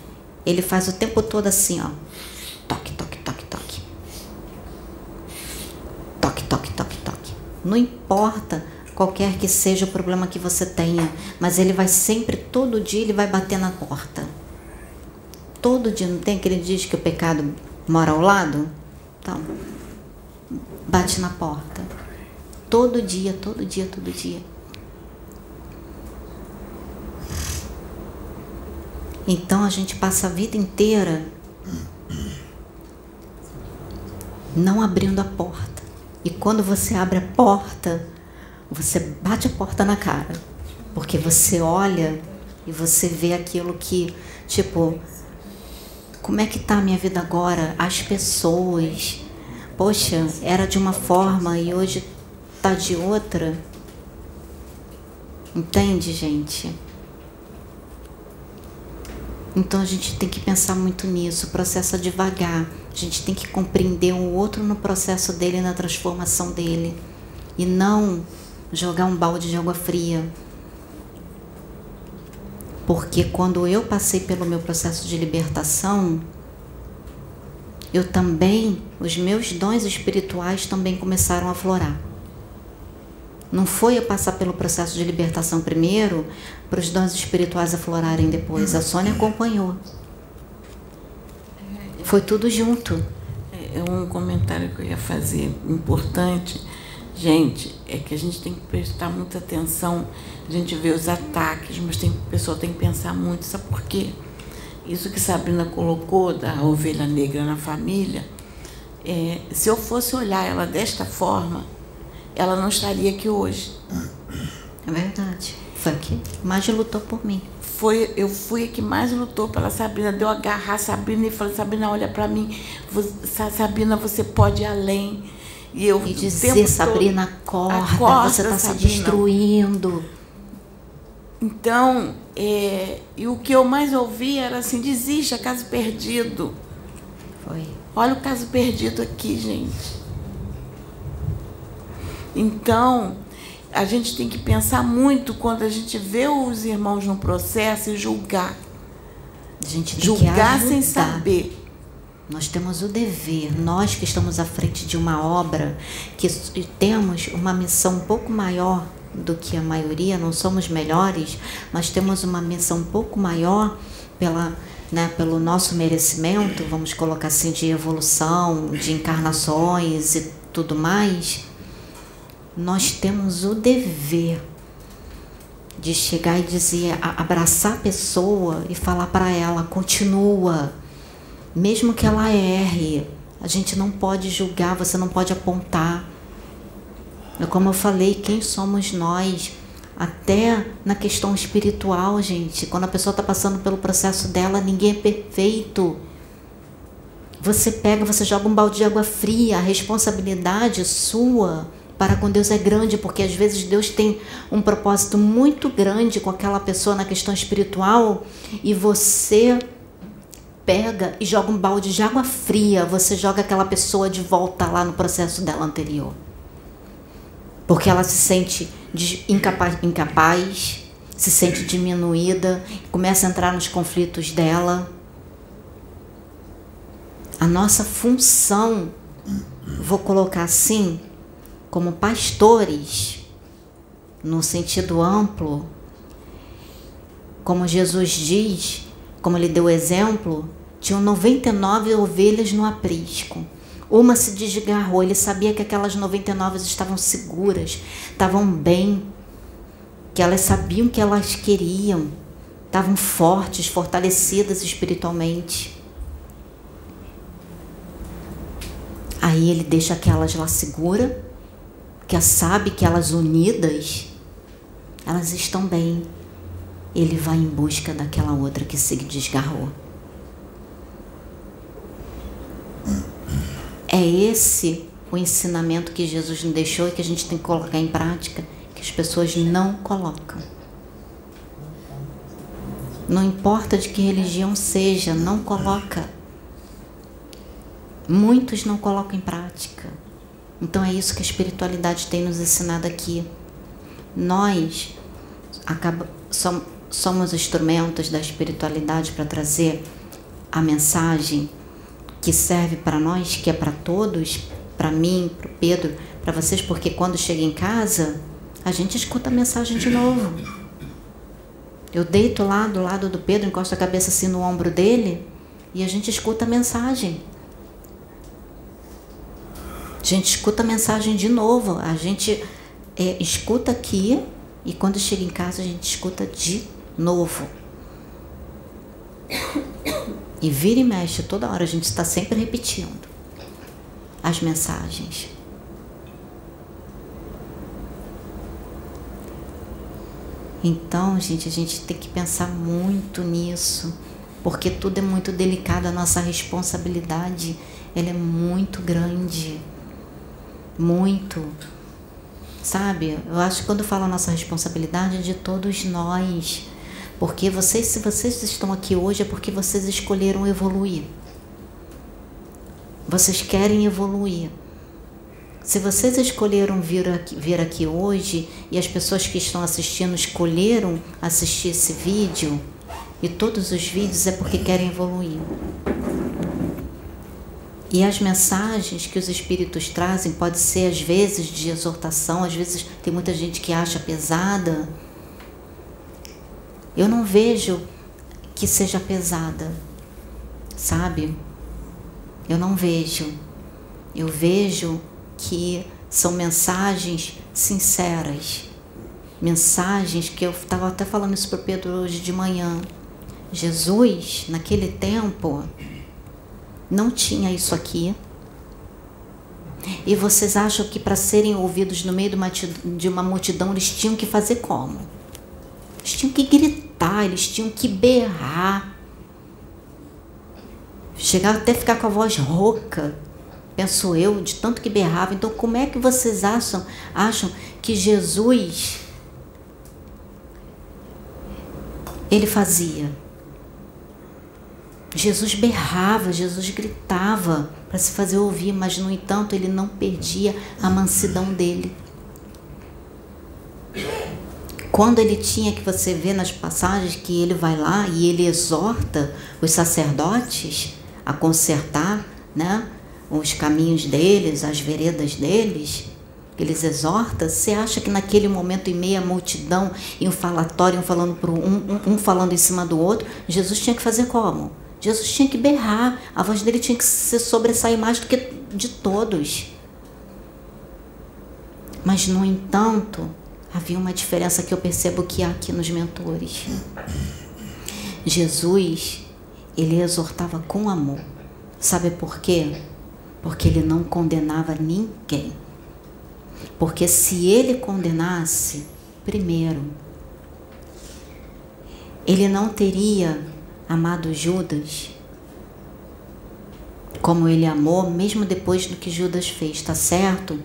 ele faz o tempo todo assim, ó. Toque, toque. Toque, toque, toque. Não importa qualquer que seja o problema que você tenha, mas ele vai sempre, todo dia, ele vai bater na porta. Todo dia, não tem aquele dia que o pecado mora ao lado? Então, bate na porta. Todo dia, todo dia, todo dia. Então a gente passa a vida inteira não abrindo a porta. E quando você abre a porta, você bate a porta na cara. Porque você olha e você vê aquilo que, tipo, como é que tá a minha vida agora? As pessoas. Poxa, era de uma forma e hoje tá de outra. Entende, gente? Então a gente tem que pensar muito nisso, processo devagar. A gente tem que compreender o outro no processo dele, na transformação dele. E não jogar um balde de água fria. Porque quando eu passei pelo meu processo de libertação, eu também, os meus dons espirituais também começaram a aflorar. Não foi eu passar pelo processo de libertação primeiro para os dons espirituais aflorarem depois. A Sônia acompanhou. Foi tudo junto. É um comentário que eu ia fazer importante Gente, é que a gente tem que prestar muita atenção, a gente vê os ataques, mas tem, a pessoa tem que pensar muito, sabe por quê? Isso que Sabrina colocou da ovelha negra na família, é, se eu fosse olhar ela desta forma, ela não estaria aqui hoje. É verdade. Foi que mais lutou por mim. Foi, eu fui a que mais lutou pela Sabrina. Deu agarrar a Sabrina e falei, Sabrina, olha para mim. Sabrina, você pode ir além e eu e dizer, Sabrina, acorda, acorda você está se destruindo. Então, é, e o que eu mais ouvi era assim, desista, caso perdido. Foi. Olha o caso perdido aqui, gente. Então, a gente tem que pensar muito quando a gente vê os irmãos no processo e julgar. A gente tem julgar que sem saber. Nós temos o dever, nós que estamos à frente de uma obra, que temos uma missão um pouco maior do que a maioria, não somos melhores, mas temos uma missão um pouco maior pela, né, pelo nosso merecimento, vamos colocar assim, de evolução, de encarnações e tudo mais. Nós temos o dever de chegar e dizer, abraçar a pessoa e falar para ela, continua, mesmo que ela erre, a gente não pode julgar, você não pode apontar. É como eu falei, quem somos nós? Até na questão espiritual, gente, quando a pessoa está passando pelo processo dela, ninguém é perfeito. Você pega, você joga um balde de água fria, a responsabilidade sua para com Deus é grande, porque às vezes Deus tem um propósito muito grande com aquela pessoa na questão espiritual e você pega e joga um balde de água fria, você joga aquela pessoa de volta lá no processo dela anterior. Porque ela se sente incapaz, incapaz se sente diminuída, começa a entrar nos conflitos dela. A nossa função, vou colocar assim, como pastores, no sentido amplo, como Jesus diz, como ele deu exemplo, tinham 99 ovelhas no aprisco. Uma se desgarrou, ele sabia que aquelas 99 estavam seguras, estavam bem, que elas sabiam que elas queriam, estavam fortes, fortalecidas espiritualmente. Aí ele deixa aquelas lá segura, que sabe que elas unidas, elas estão bem ele vai em busca daquela outra que se desgarrou. É esse o ensinamento que Jesus nos deixou e que a gente tem que colocar em prática, que as pessoas não colocam. Não importa de que religião seja, não coloca. Muitos não colocam em prática. Então é isso que a espiritualidade tem nos ensinado aqui. Nós acaba, somos, instrumentos da espiritualidade para trazer a mensagem que serve para nós, que é para todos, para mim, para o Pedro, para vocês, porque quando chega em casa, a gente escuta a mensagem de novo. Eu deito lá do lado do Pedro, encosto a cabeça assim no ombro dele e a gente escuta a mensagem. Gente escuta a mensagem de novo. A gente é, escuta aqui e quando chega em casa a gente escuta de novo. E vira e mexe toda hora, a gente está sempre repetindo as mensagens. Então, gente, a gente tem que pensar muito nisso, porque tudo é muito delicado, a nossa responsabilidade, ela é muito grande. Muito. Sabe? Eu acho que quando eu falo a nossa responsabilidade é de todos nós. Porque vocês, se vocês estão aqui hoje, é porque vocês escolheram evoluir. Vocês querem evoluir. Se vocês escolheram vir aqui, vir aqui hoje e as pessoas que estão assistindo escolheram assistir esse vídeo, e todos os vídeos é porque querem evoluir. E as mensagens que os espíritos trazem pode ser às vezes de exortação, às vezes tem muita gente que acha pesada, eu não vejo que seja pesada, sabe? Eu não vejo. Eu vejo que são mensagens sinceras, mensagens que eu estava até falando isso para Pedro hoje de manhã. Jesus, naquele tempo, não tinha isso aqui. E vocês acham que para serem ouvidos no meio de uma multidão eles tinham que fazer como? Eles tinham que gritar, eles tinham que berrar. Chegava até ficar com a voz rouca, penso eu, de tanto que berrava. Então, como é que vocês acham, acham que Jesus ele fazia? Jesus berrava, Jesus gritava para se fazer ouvir, mas no entanto ele não perdia a mansidão dele. quando ele tinha que você vê nas passagens que ele vai lá e ele exorta os sacerdotes a consertar, né, os caminhos deles, as veredas deles, eles exortam, você acha que naquele momento em meia multidão, em um falatório, um falando pro um, um falando em cima do outro, Jesus tinha que fazer como? Jesus tinha que berrar, a voz dele tinha que se sobressair mais do que de todos. Mas no entanto, havia uma diferença que eu percebo que há aqui nos mentores. Jesus, ele exortava com amor. Sabe por quê? Porque ele não condenava ninguém. Porque se ele condenasse, primeiro, ele não teria amado Judas como ele amou, mesmo depois do que Judas fez, tá certo?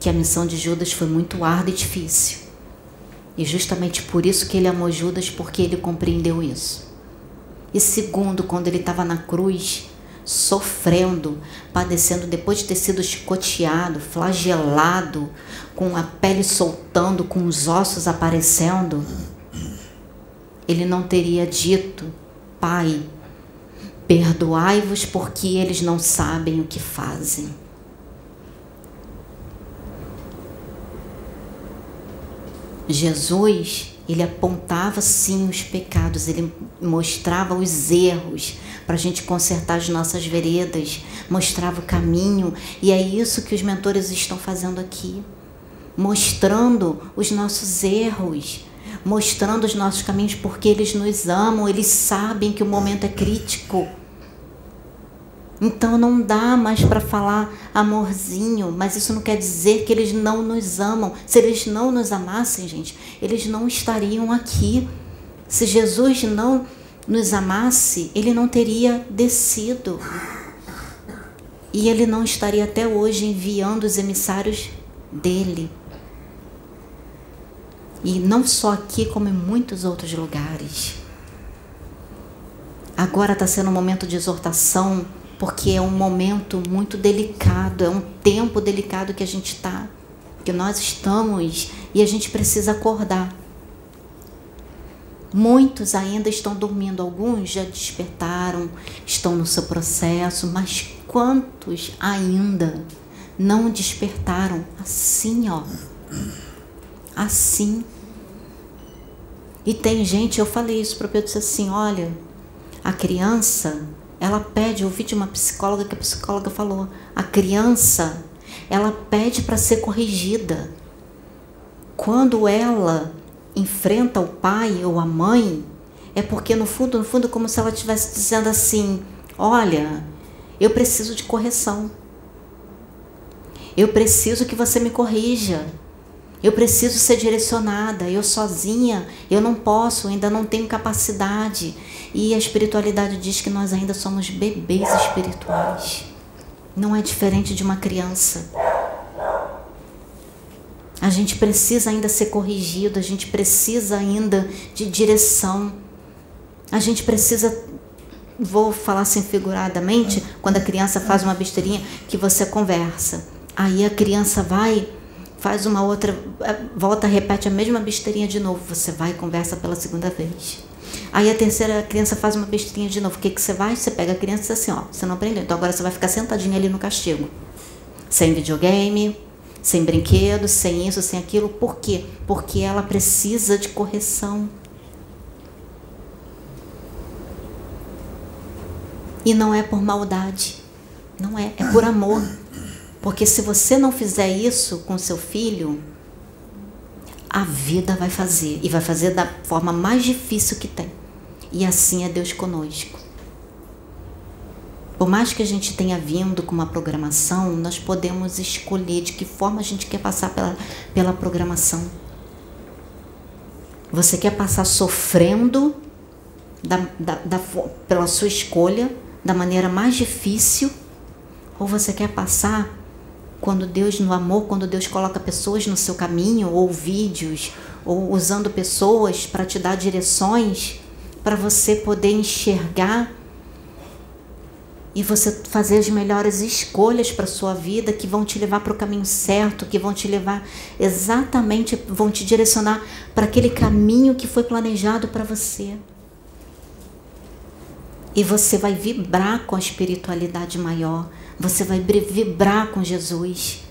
Que a missão de Judas foi muito árdua e difícil. E justamente por isso que ele amou Judas, porque ele compreendeu isso. E segundo, quando ele estava na cruz, sofrendo, padecendo depois de ter sido chicoteado, flagelado, com a pele soltando, com os ossos aparecendo, ele não teria dito: Pai, perdoai-vos porque eles não sabem o que fazem. Jesus ele apontava sim os pecados, ele mostrava os erros para a gente consertar as nossas veredas, mostrava o caminho, e é isso que os mentores estão fazendo aqui mostrando os nossos erros, mostrando os nossos caminhos, porque eles nos amam, eles sabem que o momento é crítico. Então não dá mais para falar amorzinho, mas isso não quer dizer que eles não nos amam. Se eles não nos amassem, gente, eles não estariam aqui. Se Jesus não nos amasse, ele não teria descido. E ele não estaria até hoje enviando os emissários dele. E não só aqui, como em muitos outros lugares. Agora está sendo um momento de exortação porque é um momento muito delicado, é um tempo delicado que a gente está, que nós estamos e a gente precisa acordar. Muitos ainda estão dormindo, alguns já despertaram, estão no seu processo, mas quantos ainda não despertaram? Assim, ó. Assim. E tem gente, eu falei isso para o Pedro, disse assim, olha, a criança ela pede, eu ouvi de uma psicóloga que a psicóloga falou, a criança, ela pede para ser corrigida. Quando ela enfrenta o pai ou a mãe, é porque no fundo, no fundo, como se ela estivesse dizendo assim: olha, eu preciso de correção. Eu preciso que você me corrija. Eu preciso ser direcionada. Eu sozinha, eu não posso, ainda não tenho capacidade. E a espiritualidade diz que nós ainda somos bebês espirituais. Não é diferente de uma criança. A gente precisa ainda ser corrigido, a gente precisa ainda de direção. A gente precisa, vou falar assim figuradamente, quando a criança faz uma besteirinha, que você conversa. Aí a criança vai, faz uma outra, volta, repete a mesma besteirinha de novo. Você vai e conversa pela segunda vez. Aí a terceira criança faz uma besteirinha de novo. O que, que você vai? Você pega a criança e diz assim, ó, você não aprendeu. Então agora você vai ficar sentadinha ali no castigo. Sem videogame, sem brinquedos, sem isso, sem aquilo. Por quê? Porque ela precisa de correção. E não é por maldade. Não é, é por amor. Porque se você não fizer isso com seu filho, a vida vai fazer. E vai fazer da forma mais difícil que tem. E assim é Deus conosco. Por mais que a gente tenha vindo com uma programação, nós podemos escolher de que forma a gente quer passar pela, pela programação. Você quer passar sofrendo da, da, da, pela sua escolha, da maneira mais difícil, ou você quer passar quando Deus, no amor, quando Deus coloca pessoas no seu caminho, ou vídeos, ou usando pessoas para te dar direções, para você poder enxergar e você fazer as melhores escolhas para sua vida que vão te levar para o caminho certo, que vão te levar exatamente, vão te direcionar para aquele caminho que foi planejado para você. E você vai vibrar com a espiritualidade maior, você vai vibrar com Jesus.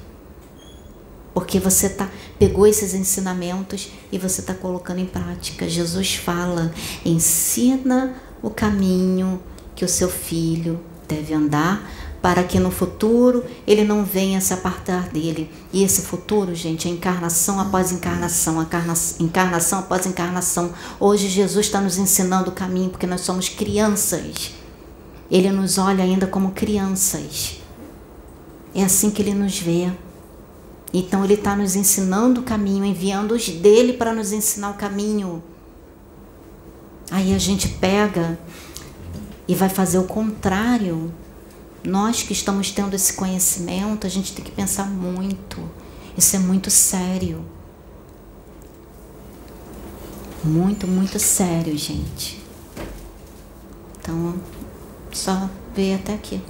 Porque você tá, pegou esses ensinamentos e você está colocando em prática. Jesus fala: ensina o caminho que o seu filho deve andar para que no futuro ele não venha se apartar dele. E esse futuro, gente, é encarnação após encarnação, encarnação após encarnação. Hoje Jesus está nos ensinando o caminho porque nós somos crianças. Ele nos olha ainda como crianças. É assim que ele nos vê. Então ele está nos ensinando o caminho, enviando os dele para nos ensinar o caminho. Aí a gente pega e vai fazer o contrário. Nós que estamos tendo esse conhecimento, a gente tem que pensar muito. Isso é muito sério. Muito, muito sério, gente. Então, só ver até aqui.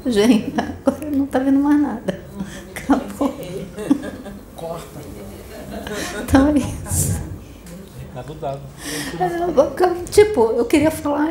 <laughs> Gente, agora não tá vendo mais nada. Acabou. Corta. Então é isso. Recado dado. É, tipo, eu queria falar